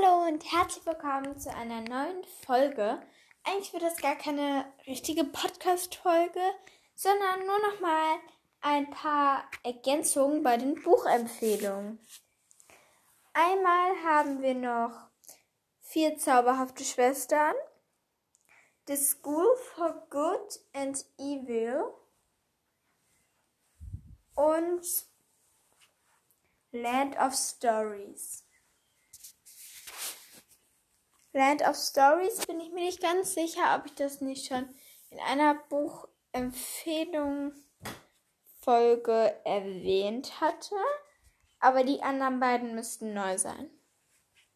Hallo und herzlich willkommen zu einer neuen Folge. Eigentlich wird das gar keine richtige Podcast-Folge, sondern nur noch mal ein paar Ergänzungen bei den Buchempfehlungen. Einmal haben wir noch vier zauberhafte Schwestern, The School for Good and Evil und Land of Stories. Land of Stories bin ich mir nicht ganz sicher, ob ich das nicht schon in einer Buchempfehlung Folge erwähnt hatte. Aber die anderen beiden müssten neu sein.